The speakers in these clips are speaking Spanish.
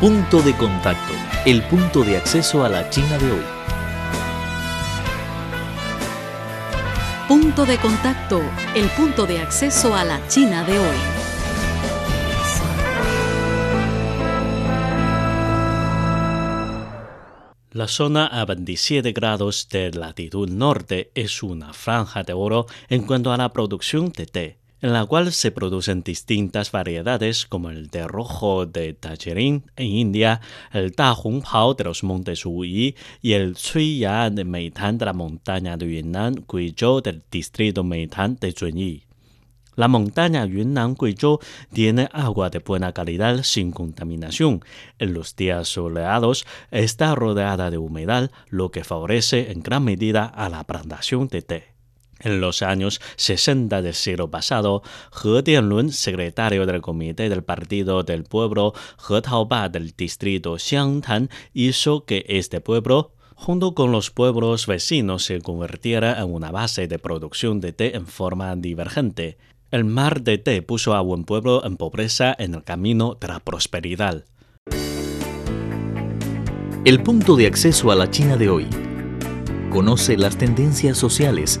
Punto de contacto, el punto de acceso a la China de hoy. Punto de contacto, el punto de acceso a la China de hoy. La zona a 27 grados de latitud norte es una franja de oro en cuanto a la producción de té, en la cual se producen distintas variedades como el té rojo de Tajirin en India, el Ta Hong Pao de los montes Wuyi y el Cui Ya de Meitan de la montaña de Yunnan, Guizhou del distrito Meitan de Zunyi. La montaña Yunnan Guizhou tiene agua de buena calidad sin contaminación. En los días soleados está rodeada de humedad, lo que favorece en gran medida a la plantación de té. En los años 60 del siglo pasado, He Dianlun, secretario del Comité del Partido del Pueblo He Taoba del distrito Xiangtan, hizo que este pueblo junto con los pueblos vecinos se convirtiera en una base de producción de té en forma divergente. El mar de té puso a buen pueblo en pobreza en el camino de la prosperidad. El punto de acceso a la China de hoy. Conoce las tendencias sociales,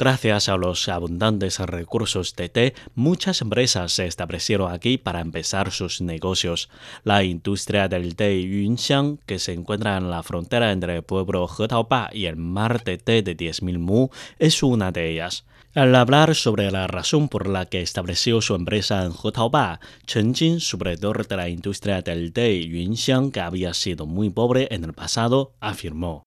Gracias a los abundantes recursos de té, muchas empresas se establecieron aquí para empezar sus negocios. La industria del té Yunxiang, que se encuentra en la frontera entre el pueblo Hetaoba y el mar de té de 10.000 mu, es una de ellas. Al hablar sobre la razón por la que estableció su empresa en Hetaoba, Chen Jin, superior de la industria del té Yunxiang, que había sido muy pobre en el pasado, afirmó.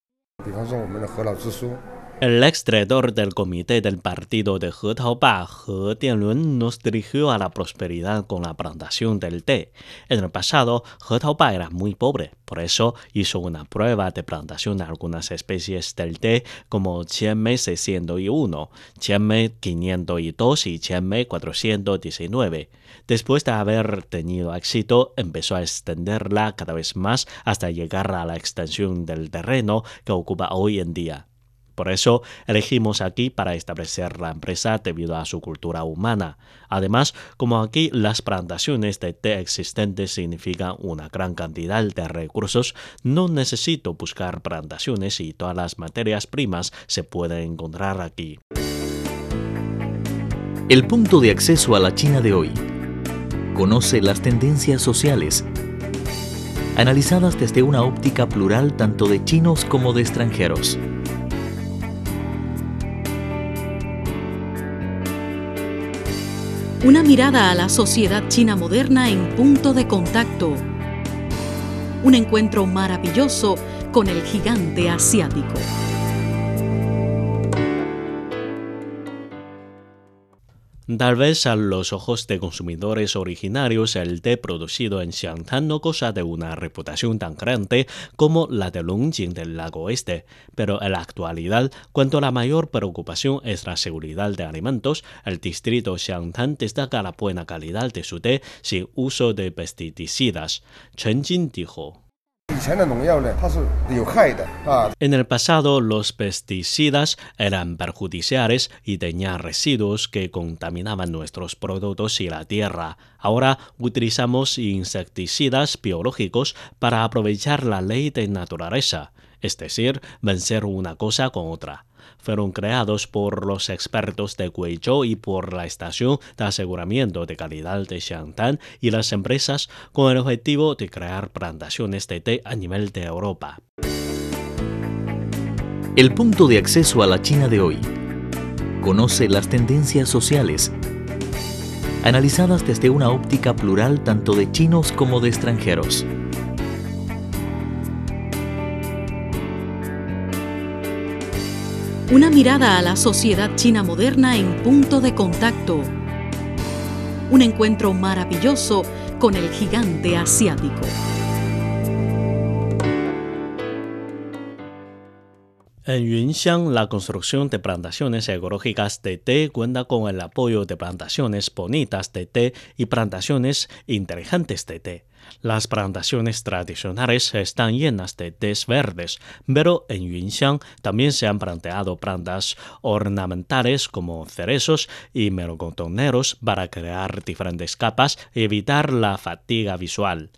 El exdirector del comité del partido de He Taoba, He Dianlun, nos dirigió a la prosperidad con la plantación del té. En el pasado, He Taoba era muy pobre, por eso hizo una prueba de plantación de algunas especies del té como Qianmei 601, Qianmei 502 y Qianmei 419. Después de haber tenido éxito, empezó a extenderla cada vez más hasta llegar a la extensión del terreno que ocupa hoy en día. Por eso elegimos aquí para establecer la empresa debido a su cultura humana. Además, como aquí las plantaciones de té existentes significan una gran cantidad de recursos, no necesito buscar plantaciones y todas las materias primas se pueden encontrar aquí. El punto de acceso a la China de hoy. Conoce las tendencias sociales, analizadas desde una óptica plural tanto de chinos como de extranjeros. Una mirada a la sociedad china moderna en punto de contacto. Un encuentro maravilloso con el gigante asiático. Tal vez a los ojos de consumidores originarios el té producido en Xiangtan no goza de una reputación tan grande como la de Longjing del lago Este, pero en la actualidad, cuando la mayor preocupación es la seguridad de alimentos, el distrito Xiangtan destaca la buena calidad de su té sin uso de pesticidas. Chen Jin dijo. En el pasado, los pesticidas eran perjudiciales y tenían residuos que contaminaban nuestros productos y la tierra. Ahora utilizamos insecticidas biológicos para aprovechar la ley de naturaleza, es decir, vencer una cosa con otra fueron creados por los expertos de Guizhou y por la Estación de Aseguramiento de Calidad de Xiangtan y las empresas con el objetivo de crear plantaciones de té a nivel de Europa. El punto de acceso a la China de hoy. Conoce las tendencias sociales, analizadas desde una óptica plural tanto de chinos como de extranjeros. Una mirada a la sociedad china moderna en punto de contacto. Un encuentro maravilloso con el gigante asiático. En Yunxiang, la construcción de plantaciones ecológicas de té cuenta con el apoyo de plantaciones bonitas de té y plantaciones inteligentes de té. Las plantaciones tradicionales están llenas de tés verdes, pero en Yunxiang también se han planteado plantas ornamentales como cerezos y melocotoneros para crear diferentes capas y evitar la fatiga visual.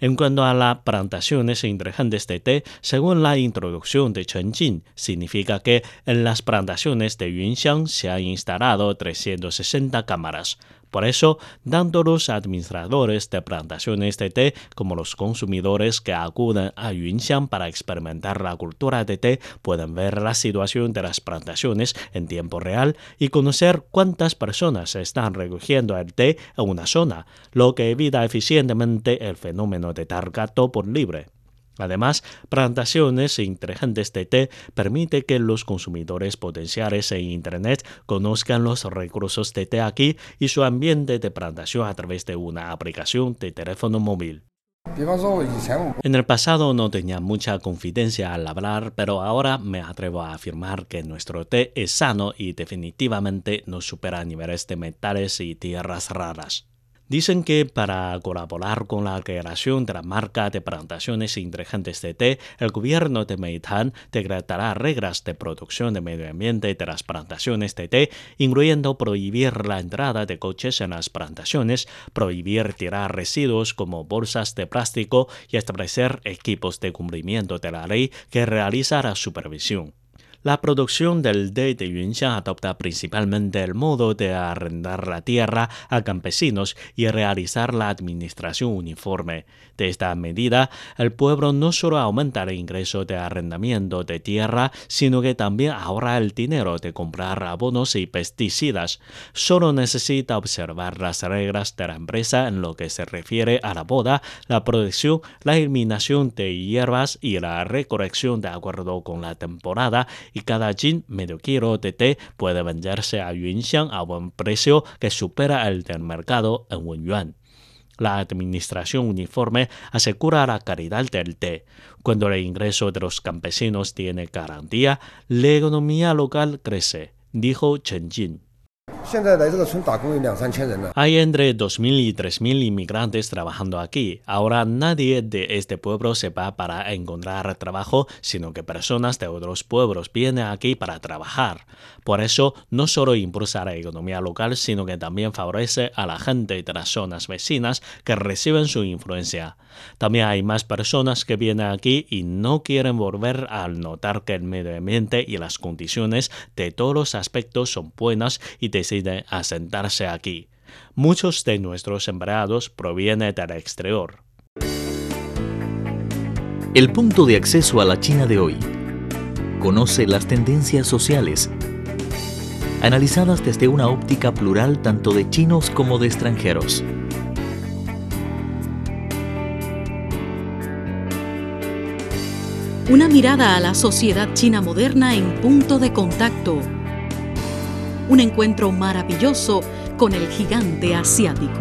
En cuanto a las plantaciones inteligentes de té, según la introducción de Chen Jin, significa que en las plantaciones de Yunxiang se han instalado 360 cámaras. Por eso, tanto los administradores de plantaciones de té como los consumidores que acuden a Yunxiang para experimentar la cultura de té pueden ver la situación de las plantaciones en tiempo real y conocer cuántas personas están recogiendo el té en una zona, lo que evita eficientemente el fenómeno de dar gato por libre. Además, plantaciones inteligentes de té permite que los consumidores potenciales en Internet conozcan los recursos de té aquí y su ambiente de plantación a través de una aplicación de teléfono móvil. En el pasado no tenía mucha confidencia al hablar, pero ahora me atrevo a afirmar que nuestro té es sano y definitivamente no supera niveles de metales y tierras raras. Dicen que para colaborar con la creación de la marca de plantaciones inteligentes de té, el gobierno de Meitán decretará reglas de producción de medio ambiente de las plantaciones de té, incluyendo prohibir la entrada de coches en las plantaciones, prohibir tirar residuos como bolsas de plástico y establecer equipos de cumplimiento de la ley que realiza la supervisión. La producción del de Yunxiang adopta principalmente el modo de arrendar la tierra a campesinos y realizar la administración uniforme. De esta medida, el pueblo no solo aumenta el ingreso de arrendamiento de tierra, sino que también ahorra el dinero de comprar abonos y pesticidas. Solo necesita observar las reglas de la empresa en lo que se refiere a la boda, la producción, la eliminación de hierbas y la recolección de acuerdo con la temporada y cada jin medio kilo de té puede venderse a Yunxiang a buen precio que supera el del mercado en Wenyuan. La administración uniforme asegura la calidad del té. Cuando el ingreso de los campesinos tiene garantía, la economía local crece, dijo Chen Jin. Hay entre 2.000 y 3.000 inmigrantes trabajando aquí. Ahora nadie de este pueblo se va para encontrar trabajo, sino que personas de otros pueblos vienen aquí para trabajar. Por eso, no solo impulsa la economía local, sino que también favorece a la gente de las zonas vecinas que reciben su influencia. También hay más personas que vienen aquí y no quieren volver al notar que el medio ambiente y las condiciones de todos los aspectos son buenas y deciden asentarse aquí. Muchos de nuestros empleados provienen del exterior. El punto de acceso a la China de hoy. Conoce las tendencias sociales analizadas desde una óptica plural tanto de chinos como de extranjeros. Una mirada a la sociedad china moderna en punto de contacto. Un encuentro maravilloso con el gigante asiático.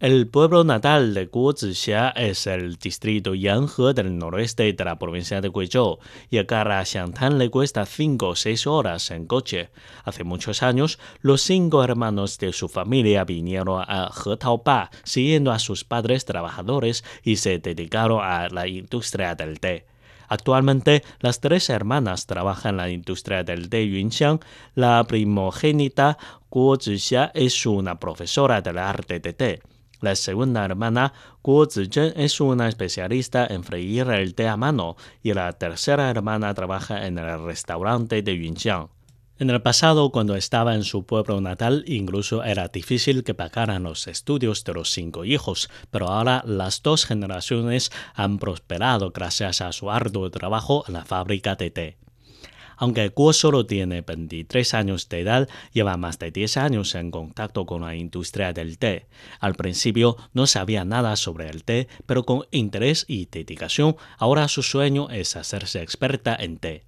El pueblo natal de Guo Zixia es el distrito Yanghe del noroeste de la provincia de Guizhou y a Xiangtan le cuesta 5 o 6 horas en coche. Hace muchos años, los cinco hermanos de su familia vinieron a Hetaoba siguiendo a sus padres trabajadores y se dedicaron a la industria del té. Actualmente, las tres hermanas trabajan en la industria del té Yunxiang. La primogénita, Guo Zixia, es una profesora del arte de té. La segunda hermana, Guo Zizhen, es una especialista en freír el té a mano y la tercera hermana trabaja en el restaurante de Yunxiang. En el pasado, cuando estaba en su pueblo natal, incluso era difícil que pagaran los estudios de los cinco hijos, pero ahora las dos generaciones han prosperado gracias a su arduo trabajo en la fábrica de té. Aunque Guo solo tiene 23 años de edad, lleva más de 10 años en contacto con la industria del té. Al principio no sabía nada sobre el té, pero con interés y dedicación, ahora su sueño es hacerse experta en té.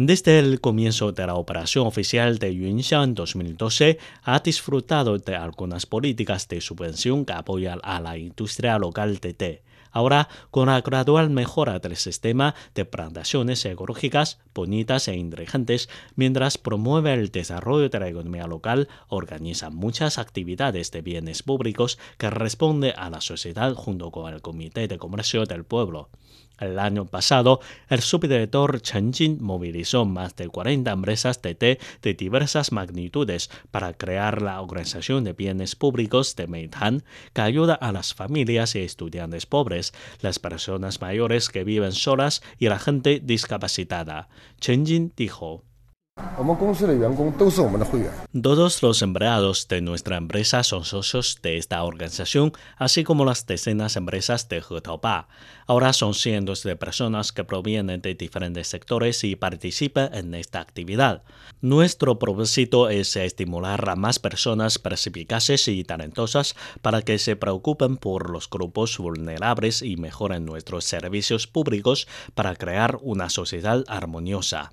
Desde el comienzo de la operación oficial de Yunxiang en 2012, ha disfrutado de algunas políticas de subvención que apoyan a la industria local de té. Ahora, con la gradual mejora del sistema de plantaciones ecológicas bonitas e inteligentes, mientras promueve el desarrollo de la economía local, organiza muchas actividades de bienes públicos que responde a la sociedad junto con el Comité de Comercio del Pueblo. El año pasado, el subdirector Chen Jin movilizó más de 40 empresas de té de diversas magnitudes para crear la Organización de Bienes Públicos de Meitan, que ayuda a las familias y estudiantes pobres, las personas mayores que viven solas y la gente discapacitada. Chen Jin dijo. Todos los empleados de nuestra empresa son socios de esta organización, así como las decenas de empresas de Hetaoba. Ahora son cientos de personas que provienen de diferentes sectores y participan en esta actividad. Nuestro propósito es estimular a más personas perspicaces y talentosas para que se preocupen por los grupos vulnerables y mejoren nuestros servicios públicos para crear una sociedad armoniosa.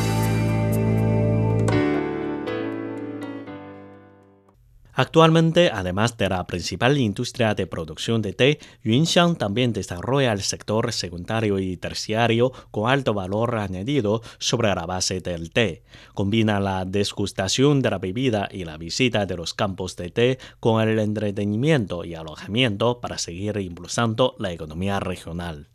Actualmente, además de la principal industria de producción de té, Yunxiang también desarrolla el sector secundario y terciario con alto valor añadido sobre la base del té. Combina la desgustación de la bebida y la visita de los campos de té con el entretenimiento y alojamiento para seguir impulsando la economía regional.